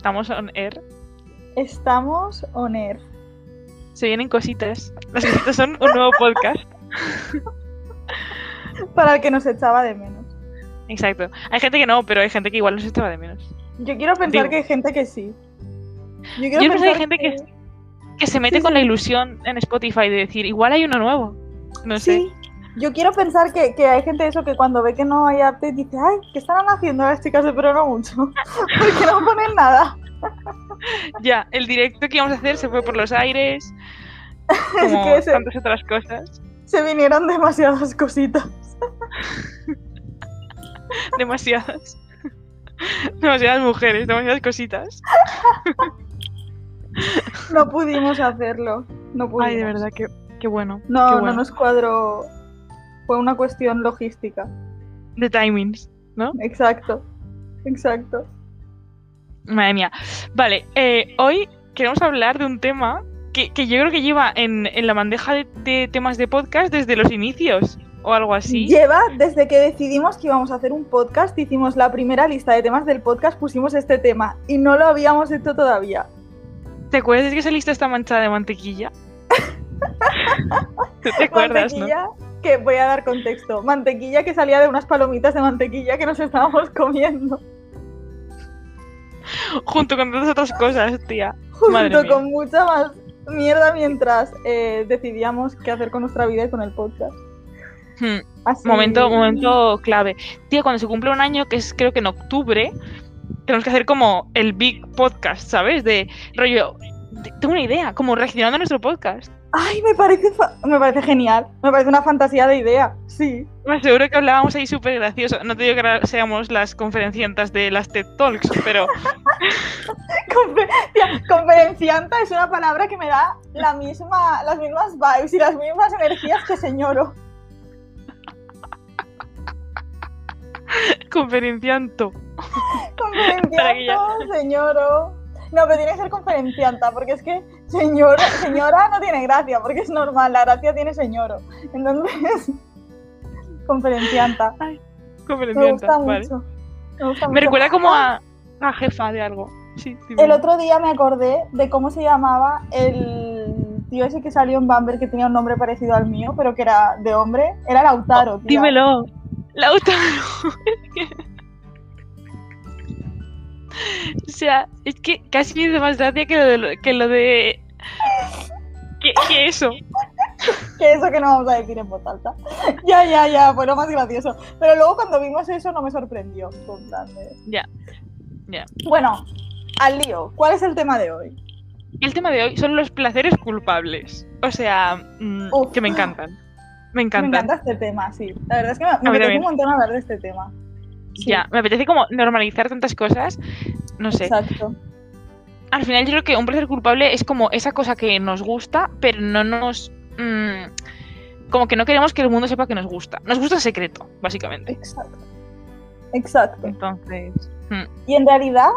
Estamos on air. Estamos on air. Se vienen cositas. Las cositas son un nuevo podcast. Para el que nos echaba de menos. Exacto. Hay gente que no, pero hay gente que igual nos echaba de menos. Yo quiero pensar Digo. que hay gente que sí. Yo Yo pienso que hay gente que, que se mete Sí, con sí. la ilusión en Spotify de decir, igual hay uno nuevo. No sé. Yo quiero pensar que, que hay gente eso que cuando ve que no hay update dice, ay, ¿qué estarán haciendo las chicas de pero no mucho? Porque no ponen nada. Ya, el directo que íbamos a hacer se fue por los aires. Es Como que se, tantas otras cosas. se vinieron demasiadas cositas. Demasiadas. Demasiadas mujeres, demasiadas cositas. No pudimos hacerlo. No pudimos. Ay, de verdad, qué, qué bueno. No, no nos cuadró. Fue una cuestión logística. De timings, ¿no? Exacto. Exacto. Madre mía. Vale, eh, hoy queremos hablar de un tema que, que yo creo que lleva en, en la bandeja de, de temas de podcast desde los inicios o algo así. Lleva desde que decidimos que íbamos a hacer un podcast, hicimos la primera lista de temas del podcast, pusimos este tema y no lo habíamos hecho todavía. ¿Te acuerdas de que esa lista está manchada de mantequilla? ¿Tú te acuerdas, no? Que voy a dar contexto. Mantequilla que salía de unas palomitas de mantequilla que nos estábamos comiendo. Junto con todas otras cosas, tía. Madre Junto mía. con mucha más mierda mientras eh, decidíamos qué hacer con nuestra vida y con el podcast. Hmm, Así- Momento, momento clave. Tía, cuando se cumple un año, que es creo que en octubre, tenemos que hacer como el big podcast, ¿sabes? De rollo. Tengo una idea, como reaccionando a nuestro podcast. Ay, me parece, me parece genial. Me parece una fantasía de idea. Sí. Me aseguro que hablábamos ahí súper gracioso. No te digo que seamos las conferenciantas de las TED Talks, pero Confe- tía, conferencianta es una palabra que me da la misma, las mismas vibes y las mismas energías que señoro. conferencianto. Conferencianta, señoro. No, pero tiene que ser conferencianta, porque es que señora, señora no tiene gracia, porque es normal, la gracia tiene señoro. Entonces, conferencianta. Me Conferencianta, gusta vale. mucho. Me, gusta Me mucho. recuerda como a, a jefa de algo. Sí, sí, El otro día me acordé de cómo se llamaba el tío ese que salió en Bamber que tenía un nombre parecido al mío, pero que era de hombre. Era Lautaro. tía. Dímelo. Lautaro. o sea, es que casi me hizo más gracia que lo de. lo- Que, lo de... que eso. Que eso que no vamos a decir en voz alta. ya, ya, ya, fue lo más gracioso. Pero luego cuando vimos eso no me sorprendió. Ya, ya. Bueno, al lío. ¿Cuál es el tema de hoy? El tema de hoy son los placeres culpables. O sea, mm, que me encantan. Me Me encantan. encanta este tema, sí. La verdad es que me, me apetece un montón hablar de este tema. Sí, Ya, me apetece como normalizar tantas cosas. No sé. Exacto. Al final yo creo que un placer culpable es como esa cosa que nos gusta, pero no nos... mm, como que no queremos que el mundo sepa que nos gusta. Nos gusta en secreto, básicamente. Exacto. Exacto. Entonces... mm, Y en realidad,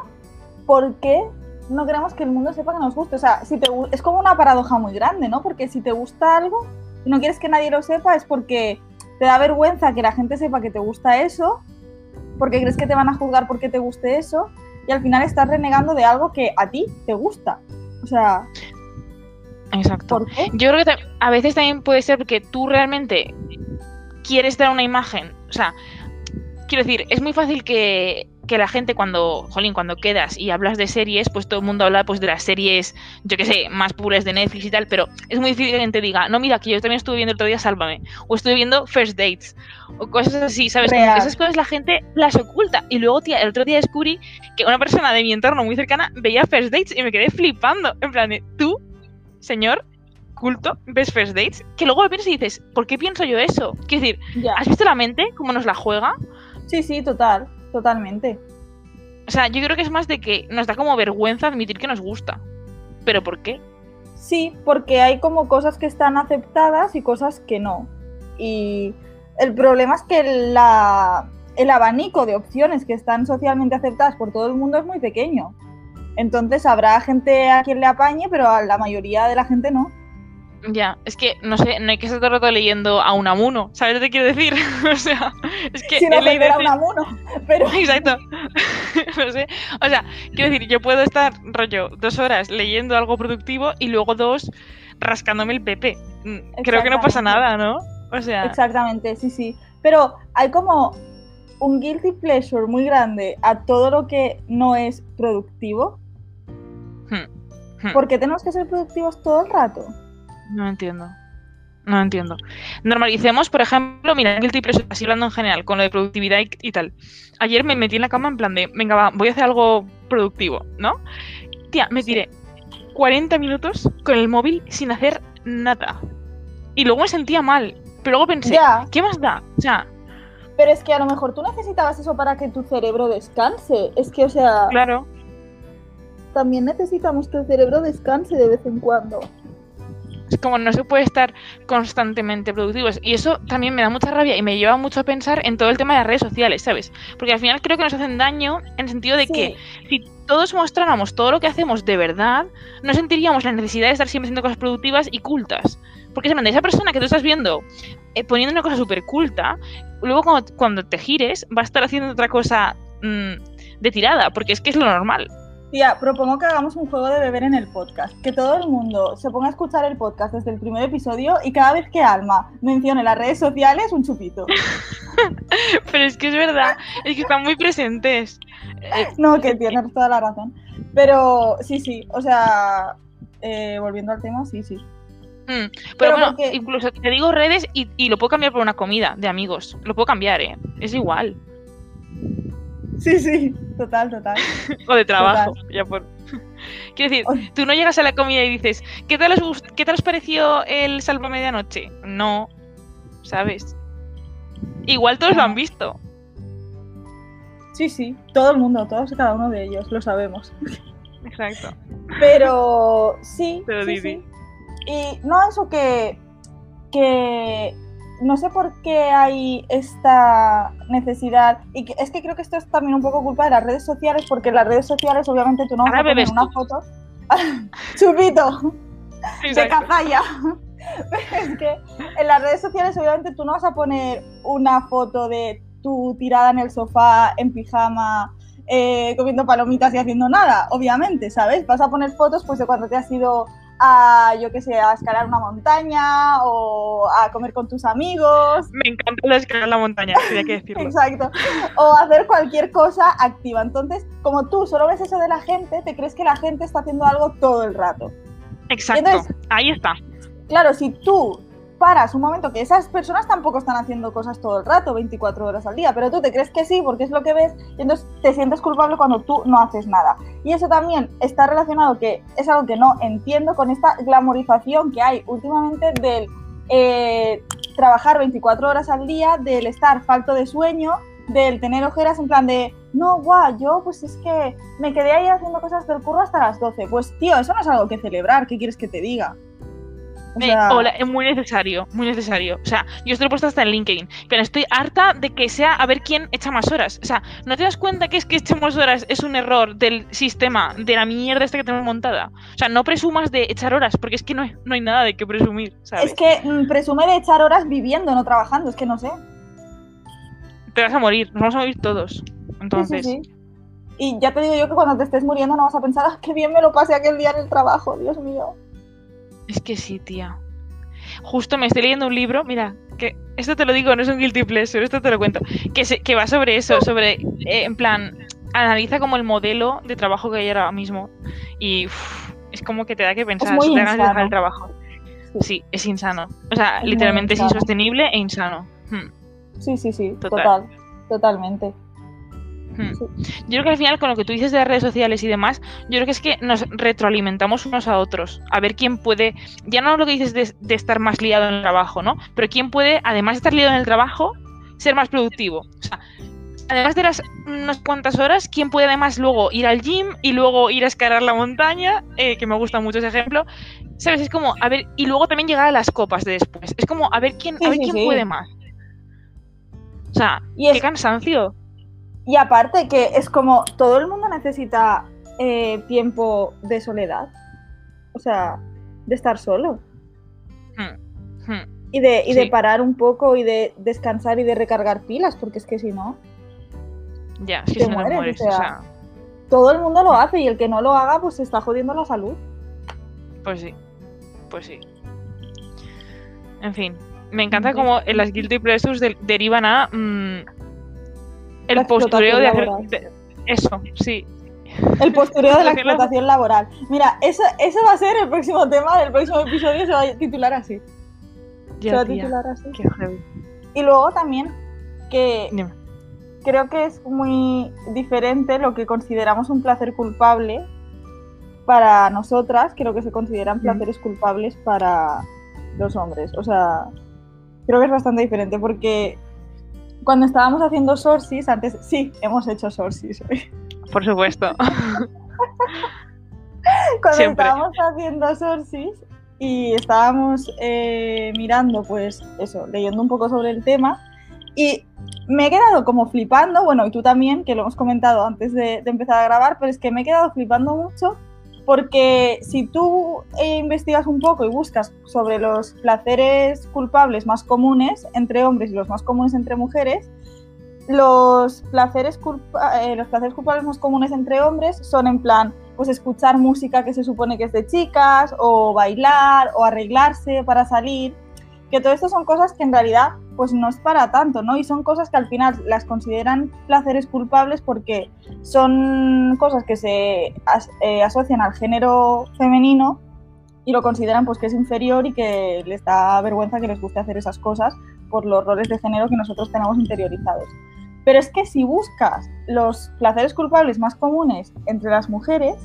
¿por qué no queremos que el mundo sepa que nos gusta? O sea, si te, es como una paradoja muy grande, ¿no? Porque si te gusta algo y no quieres que nadie lo sepa, es porque te da vergüenza que la gente sepa que te gusta eso, porque crees que te van a juzgar porque te guste eso, y al final estás renegando de algo que a ti te gusta. O sea, Exacto. ¿por qué? Yo creo que a veces también puede ser porque tú realmente quieres dar una imagen. O sea, quiero decir, es muy fácil que, que la gente cuando, jolín, cuando quedas y hablas de series, pues todo el mundo habla pues de las series, yo que sé, más puras de Netflix y tal, pero es muy difícil que alguien te diga, no, mira, que yo también estuve viendo el otro día Sálvame, o estuve viendo First Dates, o cosas así, ¿sabes? Real. esas cosas la gente las oculta. Y luego, tía, el otro día descubrí que una persona de mi entorno muy cercana veía First Dates y me quedé flipando. En plan, de, tú, señor culto, ves First Dates, que luego lo piensas y dices, ¿por qué pienso yo eso? Quiero decir. ¿has visto la mente? ¿Cómo nos la juega? Sí, sí, total, totalmente. O sea, yo creo que es más de que nos da como vergüenza admitir que nos gusta. ¿Pero por qué? Sí, porque hay como cosas que están aceptadas y cosas que no. Y el problema es que la, el abanico de opciones que están socialmente aceptadas por todo el mundo es muy pequeño. Entonces habrá gente a quien le apañe, pero a la mayoría de la gente no. Ya, es que, no sé, no hay que estar todo el rato leyendo a Unamuno, ¿sabes lo que quiero decir? o sea, es que Si no he leído a ese- un amuno. Pero Exacto. no sé. O sea, quiero decir, yo puedo estar, rollo, dos horas leyendo algo productivo y luego dos rascándome el pepe. Mm, creo que no pasa nada, ¿no? O sea. Exactamente, sí, sí. Pero hay como un guilty pleasure muy grande a todo lo que no es productivo. hmm, hmm. ¿Por qué tenemos que ser productivos todo el rato? No entiendo. No entiendo. Normalicemos, por ejemplo, mira, el triple, así hablando en general, con lo de productividad y, y tal. Ayer me metí en la cama en plan de, venga, va, voy a hacer algo productivo, ¿no? Tía, me tiré 40 minutos con el móvil sin hacer nada. Y luego me sentía mal. Pero luego pensé, Ya. ¿qué más da? O sea, Pero es que a lo mejor tú necesitabas eso para que tu cerebro descanse. Es que, o sea, claro. también necesitamos que el cerebro descanse de vez en cuando. Es como no se puede estar constantemente productivos. Y eso también me da mucha rabia y me lleva mucho a pensar en todo el tema de las redes sociales, ¿sabes? Porque al final creo que nos hacen daño en el sentido de Sí. que si todos mostráramos todo lo que hacemos de verdad, no sentiríamos la necesidad de estar siempre haciendo cosas productivas y cultas. Porque se esa persona que tú estás viendo eh, poniendo una cosa súper culta, luego cuando, cuando te gires va a estar haciendo otra cosa mm, de tirada, porque es que es lo normal. Tía, propongo que hagamos un juego de beber en el podcast. Que todo el mundo se ponga a escuchar el podcast desde el primer episodio y cada vez que Alma mencione las redes sociales, un chupito. Pero es que es verdad, es que están muy presentes. Eh, No, que tienes toda la razón. Pero sí, sí, o sea, eh, volviendo al tema, sí, sí. Mm, Pero, Pero bueno, porque- incluso te digo redes y, y lo puedo cambiar por una comida de amigos. Lo puedo cambiar, ¿eh? Es igual. Sí, sí, total, total. O de trabajo. Ya por... Quiero decir, tú no llegas a la comida y dices, ¿qué tal os, ¿qué tal os pareció el Salva Medianoche? No, ¿sabes? Igual todos lo han visto. Sí, sí, todo el mundo, todos y cada uno de ellos, lo sabemos. Exacto. Pero sí, Pero sí. Y no eso que, que no sé por qué hay esta necesidad. Y que, es que creo que esto es también un poco culpa de las redes sociales, porque en las redes sociales obviamente tú no vas a poner una tú. foto. Chupito, de Exacto. cazalla. Es que en las redes sociales obviamente tú no vas a poner una foto de tu tirada en el sofá, en pijama, eh, comiendo palomitas y haciendo nada, obviamente, ¿sabes? Vas a poner fotos pues de cuando te has ido a, yo qué sé, a escalar una montaña o a comer con tus amigos. Me encanta la escalar la montaña, tenía que decirlo. Exacto. O hacer cualquier cosa activa. Entonces, como tú solo ves eso de la gente, te crees que la gente está haciendo algo todo el rato. Exacto. entonces- Ahí está. Claro, si tú paras un momento que esas personas tampoco están haciendo cosas todo el rato, 24 horas al día, pero tú te crees que sí porque es lo que ves y entonces te sientes culpable cuando tú no haces nada. Y eso también está relacionado, que es algo que no entiendo, con esta glamorización que hay últimamente del eh, trabajar 24 horas al día, del estar falto de sueño, del tener ojeras en plan de, no, guau, yo pues es que me quedé ahí haciendo cosas del curro hasta las 12. Pues tío, eso no es algo que celebrar, ¿qué quieres que te diga? O hola, es muy necesario, muy necesario. O sea, yo esto lo he puesto hasta en LinkedIn, pero estoy harta de que sea a ver quién echa más horas. O sea, ¿no te das cuenta que es que echemos horas es un error del sistema, de la mierda esta que tenemos montada? O sea, no presumas de echar horas, porque es que no hay, no hay nada de qué presumir, ¿sabes? Es que mm, presume de echar horas viviendo, no trabajando, es que no sé. Te vas a morir, nos vamos a morir todos. Sí, Entonces, sí, sí. Y ya te digo yo que cuando te estés muriendo no vas a pensar, ah, qué bien me lo pasé aquel día en el trabajo, Dios mío. Es que sí, tía. Justo me estoy leyendo un libro, mira, que esto te lo digo, no es un guilty pleasure, esto te lo cuento, que, se- que va sobre eso, sobre, eh, en plan, analiza como el modelo de trabajo que hay ahora mismo y es como que te da que pensar, muy te da ganas de dejar insano. el trabajo. Sí, es insano. O sea, Es literalmente es insano. insostenible e insano. Hmm, Sí, sí, sí, Total. total, totalmente. Hmm. Sí. Yo creo que al final con lo que tú dices de las redes sociales y demás, yo creo que es que nos retroalimentamos unos a otros. A ver quién puede, ya no lo que dices de, de estar más liado en el trabajo, ¿no? Pero quién puede, además de estar liado en el trabajo, ser más productivo. O sea, además de las unas cuantas horas, quién puede además luego ir al gym y luego ir a escalar la montaña, eh, que me gusta mucho ese ejemplo. ¿Sabes? Es como, a ver, y luego también llegar a las copas de después. Es como, a ver quién, Sí, a ver sí, quién sí. puede más. O sea, Y, es- qué cansancio. Y aparte que es como, todo el mundo necesita eh, tiempo de soledad. O sea, de estar solo. Hmm, hmm. Y de, y de parar un poco y de descansar y de recargar pilas, porque es que si no... Ya, si Te te mueres, mueres. o O sea. sea, Todo el mundo lo hace y el que no lo haga, pues se está jodiendo la salud. pues sí. Pues sí. En fin. Me encanta como en las guilty pleasures de- derivan a mm, el La postureo de hacer. explotación de- eso, sí. El postureo de la Explotación laboral. Mira, eso, ese va a ser el próximo tema del próximo episodio, se va a titular así. se va a titular así. Qué. Y luego también que Dime. creo que es muy diferente lo que consideramos un placer culpable para nosotras que lo que se consideran placeres culpables para los hombres. O sea, creo que es bastante diferente porque cuando estábamos haciendo sorsis, antes, sí, hemos hecho sorsis hoy. Por supuesto. Cuando Siempre. estábamos haciendo sorsis y estábamos eh, mirando, pues eso, leyendo un poco sobre el tema y me he quedado como flipando, bueno, y tú también, que lo hemos comentado antes de, de empezar a grabar, pero es que me he quedado flipando mucho porque si tú eh, investigas un poco y buscas sobre los placeres culpables más comunes entre hombres y los más comunes entre mujeres, los placeres, culpa- eh, los placeres culpables más comunes entre hombres son en plan, pues escuchar música que se supone que es de chicas, o bailar, o arreglarse para salir, que todo esto son cosas que en realidad pues no es para tanto, ¿no? Y son cosas que al final las consideran placeres culpables porque son cosas que se as- eh, asocian al género femenino y lo consideran pues que es inferior y que les da vergüenza que les guste hacer esas cosas por los roles de género que nosotros tenemos interiorizados. Pero es que si buscas los placeres culpables más comunes entre las mujeres,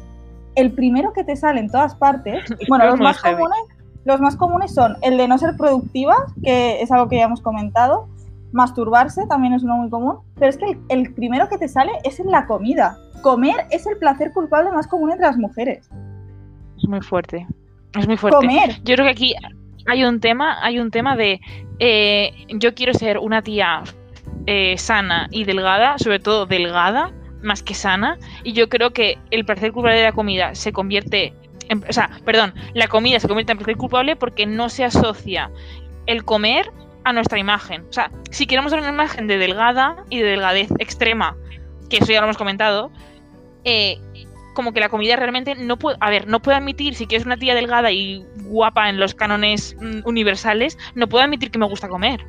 el primero que te sale en todas partes, bueno, los más comunes, los más comunes son el de no ser productivas, que es algo que ya hemos comentado, masturbarse también es uno muy común, pero es que el, el primero que te sale es en la comida. Comer es el placer culpable más común entre las mujeres. Es muy fuerte. Es muy fuerte. Comer. Yo creo que aquí hay un tema, hay un tema de eh, yo quiero ser una tía eh, sana y delgada, sobre todo delgada, más que sana, y yo creo que el placer culpable de la comida se convierte en, o sea, perdón, la comida se convierte en placer culpable porque no se asocia el comer a nuestra imagen. O sea, si queremos dar una imagen de delgada y de delgadez extrema, que eso ya lo hemos comentado, eh, como que la comida realmente no puede, a ver, no puede admitir, si quieres una tía delgada y guapa en los cánones mm, universales, no puedo admitir que me gusta comer.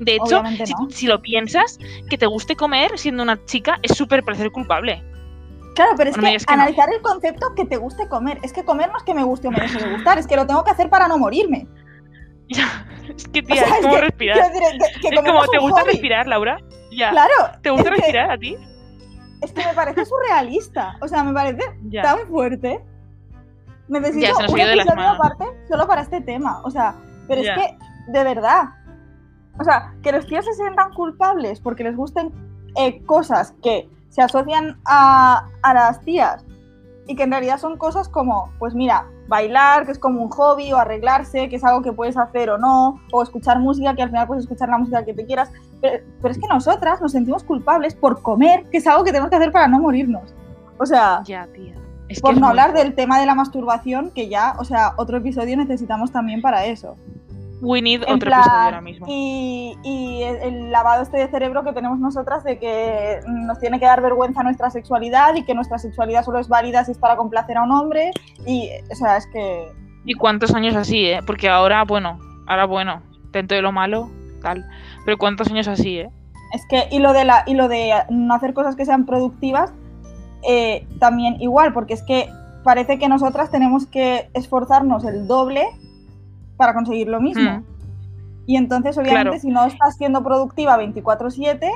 De hecho, si, si lo piensas, que te guste comer siendo una chica es súper placer culpable. Claro, pero es que, digas que no. analizar el concepto que te guste comer. Es que comer no es que me guste o me deje de gustar, es que lo tengo que hacer para no morirme. es que O tía, sea, es como que- respirar. quiero decir, que, que Es comer como, no es ¿te gusta hobby. respirar, Laura? Ya. Claro. ¿Te gusta respirar a ti? Es que me parece surrealista. O sea, me parece Ya. tan fuerte. Necesito Ya, se un episodio aparte solo para este tema. O sea, pero Ya. es que, de verdad. O sea, que los tíos se sientan culpables porque les gusten eh, cosas que se asocian a, a las tías y que en realidad son cosas como, pues mira, bailar, que es como un hobby, o arreglarse, que es algo que puedes hacer o no, o escuchar música, que al final puedes escuchar la música que te quieras. Pero, pero es que nosotras nos sentimos culpables por comer, que es algo que tenemos que hacer para no morirnos. O sea, Ya, tía. Es que por no hablar del tema de la masturbación, que ya, o sea, otro episodio necesitamos también para eso. We need En otro plan, episodio ahora mismo. Y, y el, el lavado este de cerebro que tenemos nosotras de que nos tiene que dar vergüenza nuestra sexualidad y que nuestra sexualidad solo es válida si es para complacer a un hombre. Y, o sea, es que ¿Y cuántos años así, eh? Porque ahora, bueno, ahora bueno, dentro de lo malo, tal. Pero cuántos años así, eh? Es que, y lo de, la, y lo de no hacer cosas que sean productivas, eh, también igual, porque es que parece que nosotras tenemos que esforzarnos el doble para conseguir lo mismo. Mm. Y entonces, obviamente, Claro. si no estás siendo productiva 24/7,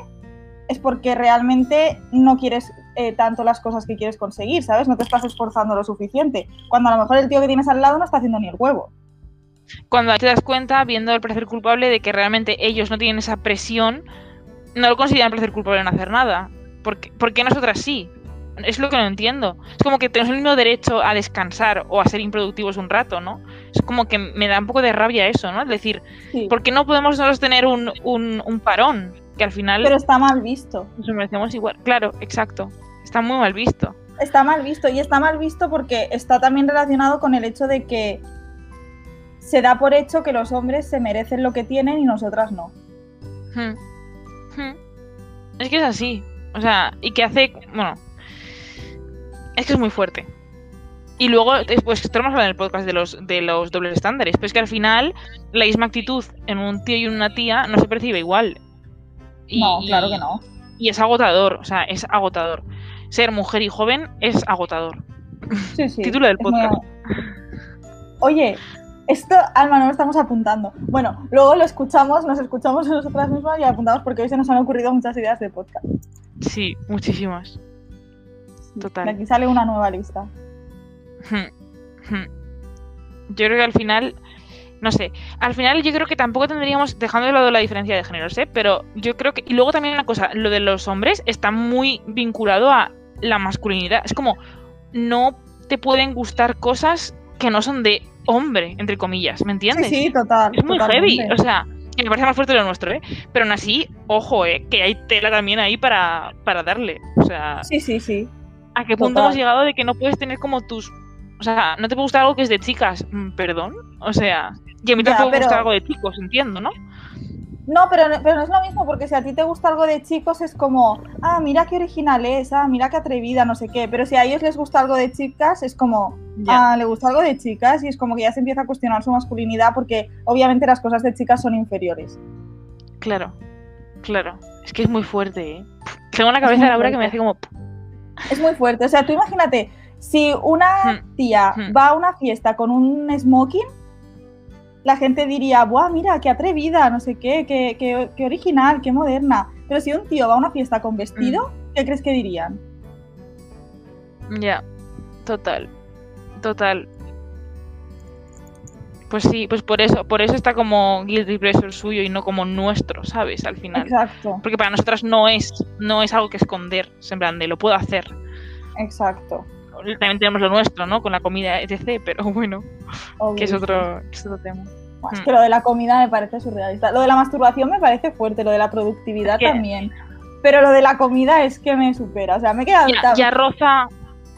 es porque realmente no quieres eh, tanto las cosas que quieres conseguir, ¿sabes? No te estás esforzando lo suficiente. Cuando a lo mejor el tío que tienes al lado no está haciendo ni el huevo. Cuando te das cuenta, viendo el placer culpable, de que realmente ellos no tienen esa presión, no lo consideran placer culpable en hacer nada. ¿Por qué, por qué nosotras sí? Es lo que no entiendo. Es como que tenemos el mismo derecho a descansar o a ser improductivos un rato, ¿no? Es como que me da un poco de rabia eso, ¿no? Es decir, Sí. ¿por qué no podemos nosotros tener un, un, un parón? Que al final Pero está mal visto. nos merecemos igual. Claro, exacto. Está muy mal visto. Está mal visto. Y está mal visto porque está también relacionado con el hecho de que se da por hecho que los hombres se merecen lo que tienen y nosotras no. Hmm. Hmm. Es que es así. O sea, y que hace. Bueno. Es que es muy fuerte. Y luego, después, esto lo hemos en el podcast de los, de los dobles estándares, pero es que al final la misma actitud en un tío y una tía no se percibe igual. Y, no, claro que no. Y es agotador, o sea, es agotador. Ser mujer y joven es agotador. Sí, sí. Título del muy- podcast. Oye, esto, Alma, no lo estamos apuntando. Bueno, luego lo escuchamos, nos escuchamos nosotras mismas y apuntamos porque hoy se nos han ocurrido muchas ideas de podcast. Sí, muchísimas. Total. De aquí sale una nueva lista. Hmm, hmm. Yo creo que al final, no sé, al final yo creo que tampoco tendríamos, dejando de lado la diferencia de géneros, ¿eh? pero yo creo que, y luego también una cosa, lo de los hombres está muy vinculado a la masculinidad. Es como, no te pueden gustar cosas que no son de hombre, entre comillas, ¿me Sí, entiendes? sí, total. es muy totalmente. heavy, o sea, que me parece más fuerte lo nuestro, ¿eh? Pero aún así, ojo, ¿eh? Que hay tela también ahí para, para darle, o sea... Sí, sí, sí. ¿A qué punto Total. hemos llegado de que no puedes tener como tus... O sea, no te puede gustar algo que es de chicas? Mm, Perdón. O sea, y a mí tampoco me gusta algo de chicos, entiendo, ¿no? No, pero, no- pero no es lo mismo porque si a ti te gusta algo de chicos es como, ah, mira qué original es, ah, mira qué atrevida, no sé qué. Pero si a ellos les gusta algo de chicas es como, Ya. ah, le gusta algo de chicas y es como que ya se empieza a cuestionar su masculinidad porque obviamente las cosas de chicas son inferiores. Claro, claro. Es que es muy fuerte, ¿eh? Tengo una cabeza de Laura que me hace como... Es muy fuerte. O sea, tú imagínate, si una Hmm, tía hmm. va a una fiesta con un smoking, la gente diría, ¡buah, mira, qué atrevida, no sé qué, qué, qué- qué original, qué moderna! Pero si un tío va a una fiesta con vestido, Hmm. ¿qué crees que dirían? Ya, total, total. Pues sí, pues por eso, por eso está como guilty pleasure suyo y no como nuestro, ¿sabes? Al final. Exacto, Porque para nosotras no es, no es algo que esconder, es en plan de lo puedo hacer. exacto. También tenemos lo nuestro, ¿no? Con la comida, etc. Pero bueno, que es otro, es otro tema. Es Hmm. que lo de la comida me parece surrealista. Lo de la masturbación me parece fuerte, lo de la productividad también. Pero lo de la comida es que me supera. O sea, me he quedado Ya, tan- ya roza,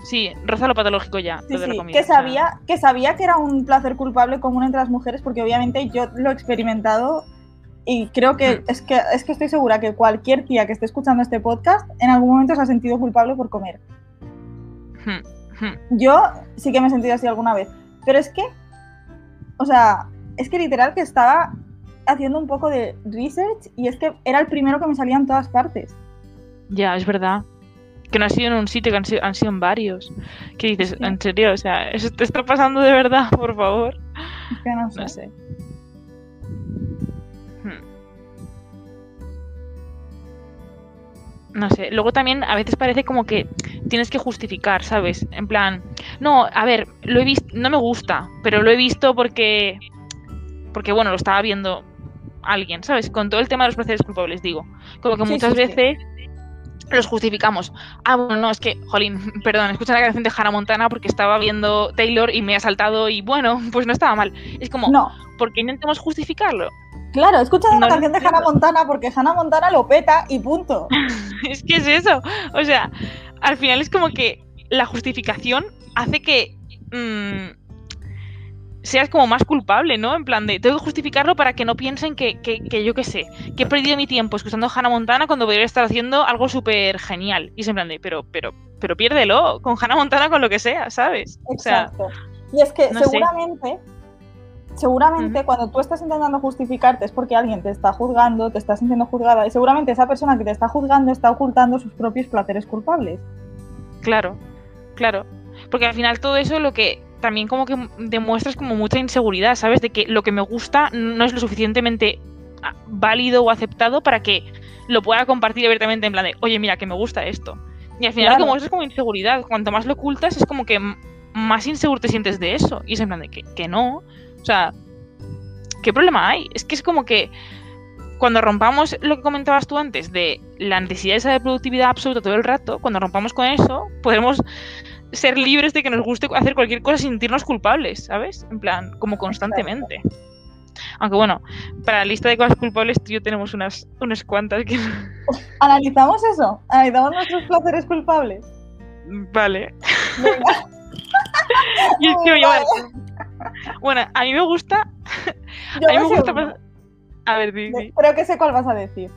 sí, roza lo patológico ya, Sí, lo de la comida. que o sea, sabía, que sabía que era un placer culpable común entre las mujeres, porque obviamente yo lo he experimentado y creo que Mm. es que es que estoy segura que cualquier tía que esté escuchando este podcast en algún momento se ha sentido culpable por comer. Yo sí que me he sentido así alguna vez, pero es que, o sea, es que literal que estaba haciendo un poco de research y es que era el primero que me salía en todas partes. Ya, es verdad. Que no ha sido en un sitio, que han sido, han sido en varios. ¿Qué dices? Sí. ¿En serio? O sea, ¿eso te está pasando de verdad? Por favor. Es que no sé. No sé. No sé. Luego también a veces parece como que tienes que justificar, ¿sabes? En plan, no, a ver, lo he visto, no me gusta, pero lo he visto porque, porque bueno, lo estaba viendo alguien, ¿sabes? Con todo el tema de los placeres culpables, digo. Como que Sí, muchas sí, sí. veces los justificamos. Ah, bueno, no, es que, jolín, perdón, escucha la canción de Hannah Montana porque estaba viendo Taylor y me ha saltado y bueno, pues no estaba mal. Es como, No, ¿por qué intentamos justificarlo? claro, escucha No lo canción de. Hannah Montana porque Hannah Montana lo peta y punto. es que es eso. O sea, al final es como que la justificación hace que mm, seas como más culpable, ¿no? En plan de, tengo que justificarlo para que no piensen que, que, que yo qué sé, que he perdido mi tiempo escuchando Hannah Montana cuando podría estar haciendo algo súper genial. Y es en plan de, pero, pero, pero piérdelo con Hannah Montana con lo que sea, ¿sabes? O sea, Exacto. Y es que no sé. Seguramente, cuando tú estás intentando justificarte es porque alguien te está juzgando, te estás sintiendo juzgada y seguramente esa persona que te está juzgando está ocultando sus propios placeres culpables. Claro, claro. Porque al final todo eso lo que también como que demuestra es como mucha inseguridad, ¿sabes? De que lo que me gusta no es lo suficientemente ah, válido o aceptado para que lo pueda compartir abiertamente en plan de, oye, mira, que me gusta esto. Y al final lo Claro. que muestras es como inseguridad. Cuanto más lo ocultas es como que más inseguro te sientes de eso. Y es en plan de que, que no. O sea, ¿qué problema hay? Es que es como que cuando rompamos lo que comentabas tú antes de la necesidad esa de productividad absoluta todo el rato, cuando rompamos con eso, podremos ser libres de que nos guste hacer cualquier cosa sin sentirnos culpables, ¿sabes? En plan, como constantemente. Aunque bueno, para la lista de cosas culpables tú y yo tenemos unas, unas cuantas que... ¿Analizamos eso? ¿Analizamos nuestros placeres culpables? Vale. Venga, Y es que, oye, bueno, a mí me gusta... yo a mí me gusta... uno. A ver, di, di. Creo que sé cuál vas a decir.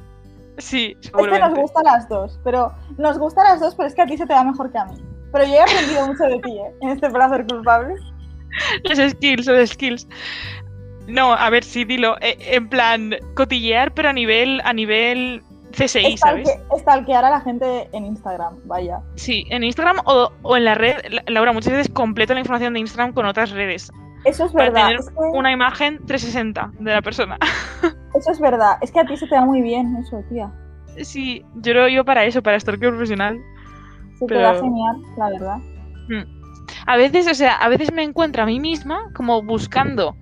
Sí, Es que nos seguramente. gusta las dos, pero nos gusta las dos, pero es que a ti se te da mejor que a mí. Pero yo he aprendido mucho de ti, ¿eh? En este placer culpable. Las skills, las skills. No, a ver, sí, dilo. eh, en plan, cotillear, pero a nivel, a nivel CSI, ¿sabes? Estalque- Stalkear a la gente en Instagram, vaya. Sí, en Instagram o, o en la red. La- Laura, muchas veces completo la información de Instagram con otras redes. Eso es Para verdad. tener Es que, una imagen 360 de la persona. Eso es verdad. Es que a ti se te da muy bien eso, tía. Sí, yo lo digo para eso, para stalker profesional. Se te Pero- da genial, la verdad. A veces, o sea, a veces me encuentro a mí misma como buscando,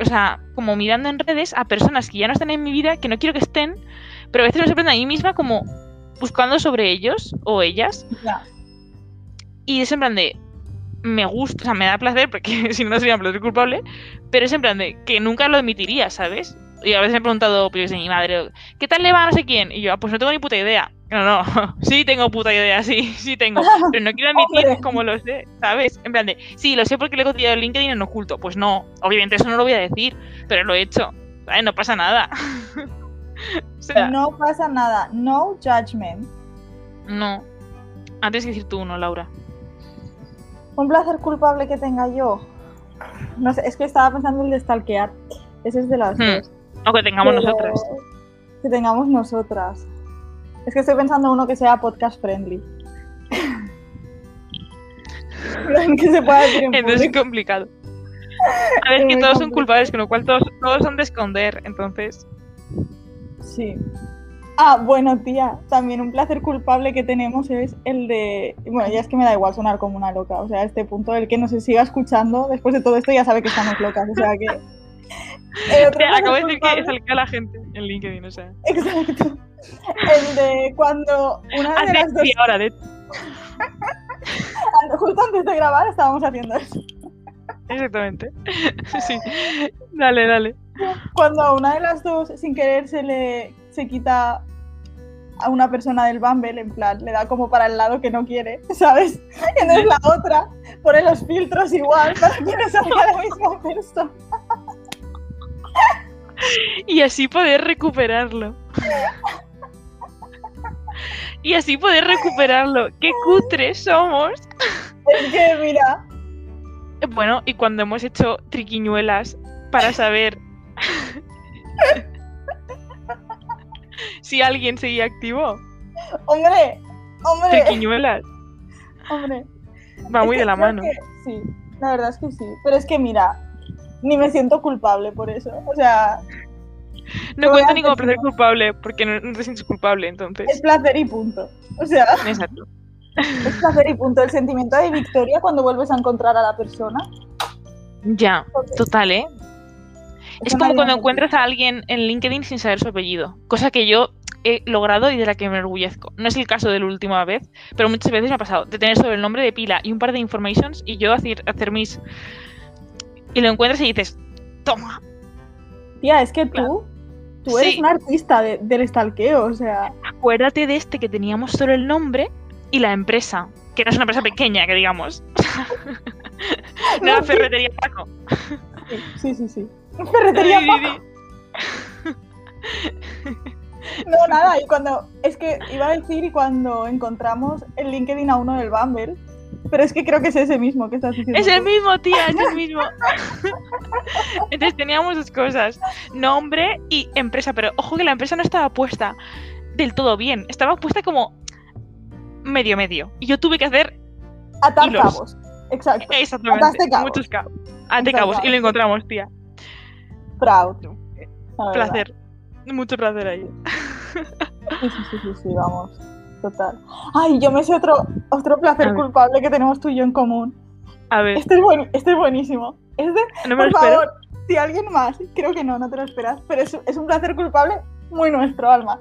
o sea, como mirando en redes a personas que ya no están en mi vida, que no quiero que estén, pero a veces me sorprendo a mí misma como buscando sobre ellos o ellas Ya. y es en plan de me gusta, o sea, me da placer porque si no no sería un placer culpable, pero es en plan de que nunca lo admitiría, ¿sabes? Y a veces me he preguntado, pues de mi madre, ¿qué tal le va a no sé quién? Y yo, "Ah, pues no tengo ni puta idea. No, no, sí tengo puta idea, sí, sí tengo. Pero no quiero admitir cómo lo sé, ¿sabes? En plan de, sí, lo sé porque le he cotillado el LinkedIn en oculto. Pues no, obviamente eso no lo voy a decir, pero lo he hecho. ¿sabes? No pasa nada. o sea, no. No pasa nada. No judgment. Antes que decir tú uno, Laura. Un placer culpable que tenga yo. No sé, es que estaba pensando el de stalkear. Ese es de las Hmm, dos. O que tengamos Pero nosotras. Que tengamos nosotras. Es que estoy pensando uno que sea podcast friendly. que se pueda decir en Entonces es complicado. A ver, Es que todos son culpables, con lo cual todos, todos son de esconder, entonces. Sí. Ah, bueno, tía, también un placer culpable que tenemos es el de. Bueno, ya es que me da igual sonar como una loca. O sea, a este punto, el que nos siga escuchando después de todo esto ya sabe que estamos locas. O sea que. Otro placer acabo de decir que culpable- salga a la gente en LinkedIn, o sea. Exacto. El de cuando una de las dos. media hora, de. Justo antes de grabar estábamos haciendo eso. Exactamente. Sí. Dale, dale. Cuando a una de las dos, sin querer, se le se quita a una persona del Bumble, en plan, le da como para el lado que no quiere, ¿sabes? Y entonces la otra pone los filtros igual para que no salga la misma persona. Y así poder recuperarlo. Y así poder recuperarlo. ¡Qué cutres somos! Es que, mira, Bueno, y cuando hemos hecho triquiñuelas para saber si alguien seguía activo. hombre, hombre, Triquiñuelas. hombre. Va Es muy de la mano. que sí, la verdad es que sí. Pero es que, mira, ni me siento culpable por eso. O sea, No cuento ni como placer culpable, porque no, no te sientes culpable, es entonces. placer y punto. O sea, Exacto. es placer y punto. El sentimiento de victoria cuando vuelves a encontrar a la persona. Ya, total, ¿eh? Es como cuando encuentras a alguien en LinkedIn sin saber su apellido, cosa que yo he logrado y de la que me enorgullezco. No es el caso de la última vez, pero muchas veces me ha pasado de tener sobre el nombre de pila y un par de informations y yo hacer, hacer mis... Y lo encuentras y dices, toma. Tía, es que tú, tú eres Sí. una artista de- del stalkeo, o sea, Acuérdate de este que teníamos solo el nombre y la empresa, que no es una empresa pequeña, que digamos. no era sí. ferretería Paco. sí, sí, sí. Ferretería Paco. No, nada, y cuando, es que iba a decir y cuando encontramos el LinkedIn a uno del Bumble, pero es que creo que es ese mismo que estás diciendo. Es el mismo, tía, es el mismo. Entonces teníamos dos cosas, nombre y empresa, pero ojo que la empresa no estaba puesta del todo bien, estaba puesta como medio medio. Y yo tuve que hacer Atar hilos. cabos. Exacto. exactamente Ataste cabos. muchos cabos. Y lo encontramos, tía. Proud. Placer. Mucho placer ahí. Sí, sí, sí, sí, vamos. Total. Ay, yo me sé otro, otro placer culpable que tenemos tú y yo en común. A ver, Este es, buen, este es buenísimo. Es de, no me por lo espero. favor, si alguien más, creo que no, no te lo esperas, pero es, es un placer culpable muy nuestro, Alma.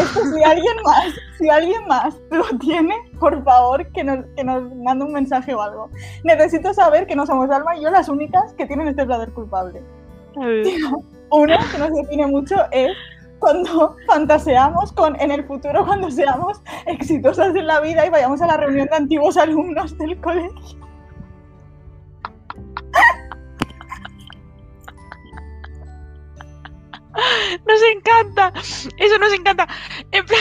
Es que si alguien más, si alguien más lo tiene, por favor, que nos, que nos mande un mensaje o algo. Necesito saber que no somos Alma y yo las únicas que tienen este placer culpable. A ver. Uno que nos define mucho es cuando fantaseamos con en el futuro cuando seamos exitosas en la vida y vayamos a la reunión de antiguos alumnos del colegio. Nos encanta. Eso nos encanta. En plan,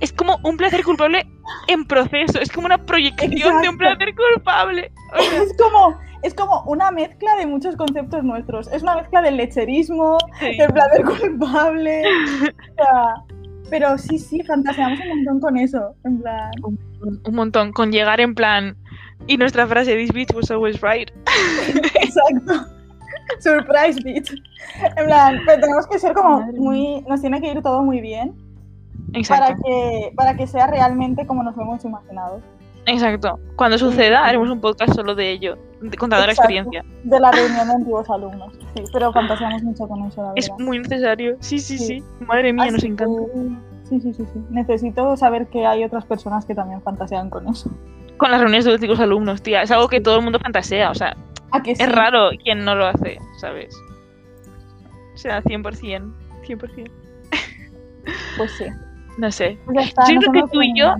es como un placer culpable en proceso. Es como una proyección de un placer culpable. O sea, Es como, es como una mezcla de muchos conceptos nuestros. Es una mezcla del lecherismo, sí. del placer culpable. o sea, pero sí, sí, fantaseamos un montón con eso. En plan. un, un montón. Con llegar en plan. Y nuestra frase, This bitch was always right. Exacto. Surprise bitch. En plan, pero tenemos que ser como muy. Nos tiene que ir todo muy bien Exacto. para que, para que sea realmente como nos lo hemos imaginado. Exacto. Cuando suceda, haremos un podcast solo de ello. La Exacto. experiencia. De la reunión de antiguos alumnos. Sí, pero fantaseamos mucho con eso, la Es verdad. muy necesario. Sí, sí, Sí. sí. Madre mía, nos encanta. que- Sí, sí, sí, sí. Necesito saber que hay otras personas que también fantasean con eso. Con las reuniones de los chicos alumnos, tía. Es algo que todo el mundo fantasea. O sea, ¿A que sí? es raro quien no lo hace, ¿sabes? O sea, 100%. 100%. Pues sí. No sé. Pues está, Yo creo que tú y yo-.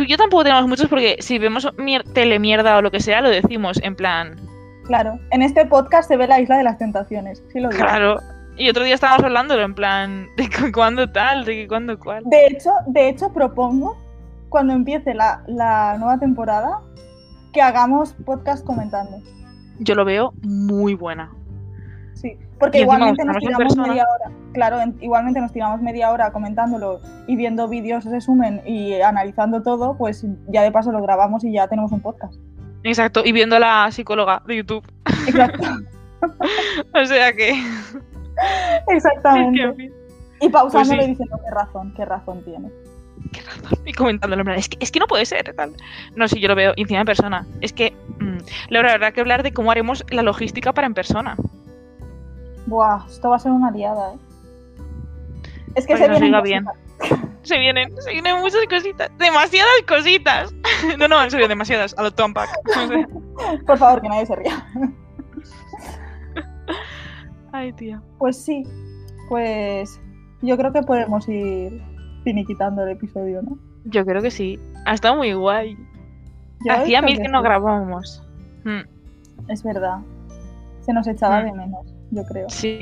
Tú y yo tampoco tenemos muchos porque si vemos mier telemierda o lo que sea, lo decimos en plan. Claro. En este podcast se ve la isla de las tentaciones. Sí lo digo. Claro. Y otro día estábamos hablándolo en plan de cu- cuándo tal, de cuándo cuál. De hecho, de hecho, propongo, cuando empiece la, la nueva temporada, que hagamos podcast comentando. Yo lo veo muy buena. Sí, porque igualmente nos tiramos media hora. Claro, en- igualmente nos tiramos media hora comentándolo y viendo vídeos resumen y analizando todo, pues ya de paso lo grabamos y ya tenemos un podcast. Exacto. Y viendo a la psicóloga de YouTube. Exacto. O sea que. Exactamente. Y pausándolo Pues sí. y diciendo qué razón, qué razón tiene. qué razón. Y comentándolo en plan. Es que, es que no puede ser, tal. No, sí, yo lo veo. Encima en persona. Es que. mm, Laura, habrá que hablar de cómo haremos la logística para en persona. Buah, esto va a ser una liada, ¿eh? Es que Para se nos vienen bien. Se vienen, se vienen muchas cositas. Demasiadas cositas. No, no, en serio, demasiadas. A lo Tom Pack. Por favor, que nadie se ría. Ay, tía. Pues sí, pues yo creo que podemos ir finiquitando el episodio, ¿no? Yo creo que sí. Ha estado muy guay. Yo Hacía mil que no grabábamos. Mm, Es verdad. Se nos echaba Mm. de menos, yo creo. sí.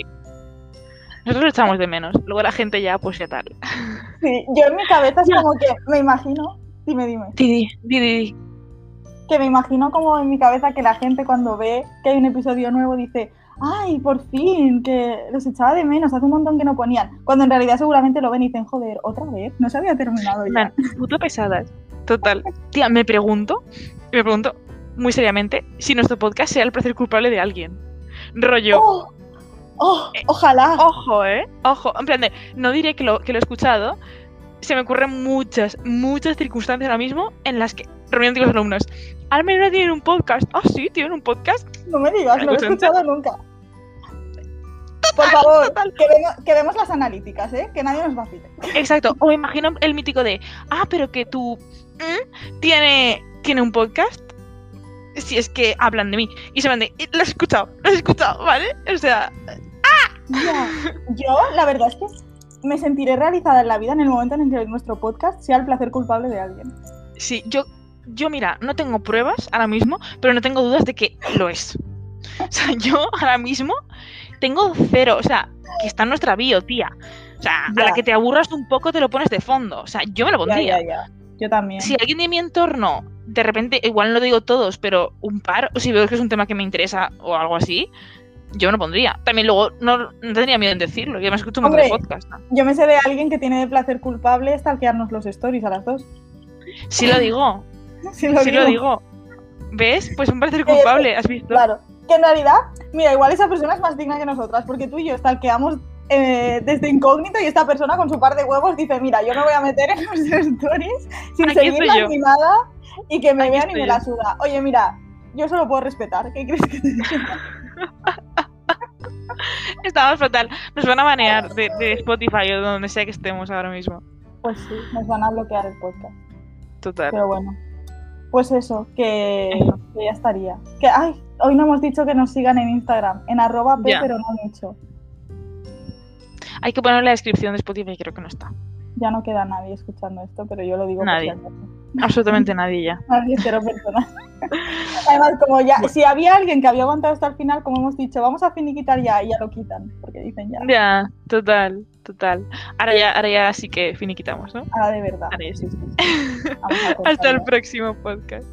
Nosotros lo echamos de menos. Luego la gente ya, pues ya tal. Sí, yo en mi cabeza es como que me imagino, dime, dime, Didi, Didi. que me imagino como en mi cabeza que la gente cuando ve que hay un episodio nuevo dice, ay, por fin, que los echaba de menos, hace un montón que no ponían. Cuando en realidad seguramente lo ven y dicen, joder, otra vez, no se había terminado ya. Man, puto pesadas. Total. Tía, me pregunto, me pregunto muy seriamente si nuestro podcast sea el placer culpable de alguien. Rollo. Oh, oh, Eh, ojalá. Ojo, ¿eh? Ojo. En plan de, no diré que lo, que lo he escuchado. Se me ocurren muchas, muchas circunstancias ahora mismo en las que reunión de los alumnos. Almena tienen un podcast. Ah, sí, tienen un podcast. No me digas, no lo he Escucha. escuchado nunca. Por favor, total. que, vemos, que vemos las analíticas, ¿eh? Que nadie nos vacile. Exacto. O imagino el mítico de, ah, pero que tú mm, tiene, tiene un podcast. Si es que hablan de mí. Y se van de, "Eh, lo has escuchado, lo has escuchado, ¿vale? O sea, Ya. Yo, la verdad es que me sentiré realizada en la vida en el momento en el que nuestro podcast sea el placer culpable de alguien. sí, yo, yo mira, no tengo pruebas ahora mismo, pero no tengo dudas de que lo es. O sea, yo ahora mismo tengo cero, o sea, que está en nuestra bio, tía. O sea, a Ya. la que te aburras un poco te lo pones de fondo. O sea, yo me lo Ya, pondría. ya, ya. Yo también. Si alguien de mi entorno, de repente, igual no lo digo todos, pero un par, o si veo que es un tema que me interesa o algo así, yo me lo pondría. También luego no, no tendría miedo en decirlo, yo me escucho un montón de. ¿no? Yo me sé de alguien que tiene de placer culpable stalkearnos los stories a las dos. Sí lo digo, Sí lo sí digo. lo digo. ¿Ves? Pues un parecer Eh, culpable, ¿has visto? Claro. Que en realidad, mira, igual esa persona es más digna que nosotras, porque tú y yo stalkeamos eh, desde incógnito y esta persona con su par de huevos dice, mira, yo me voy a meter en los stories sin Aquí estoy seguirla yo. ni nada y que me Aquí vean y me yo. la suda. Oye, mira, yo solo puedo respetar. ¿Qué crees que te diga? Estamos fatal. Nos van a banear de, de Spotify o de donde sea que estemos ahora mismo. Pues sí, nos van a bloquear el podcast. Total. Pero bueno. Pues eso, que, ya estaría. Que, ay, hoy no hemos dicho que nos sigan en Instagram, en arroba p, pero no mucho. Hay que poner la descripción de Spotify, creo que no está ya no queda nadie escuchando esto, pero yo lo digo nadie. Absolutamente nadie ya. Nadie, cero personas. Además, como ya, si había alguien que había aguantado hasta el final, como hemos dicho, vamos a finiquitar ya y ya lo quitan, porque dicen ya. Ya, total, total. Ahora ya, ahora ya sí que finiquitamos, ¿no? Ahora de verdad. Hasta el próximo podcast.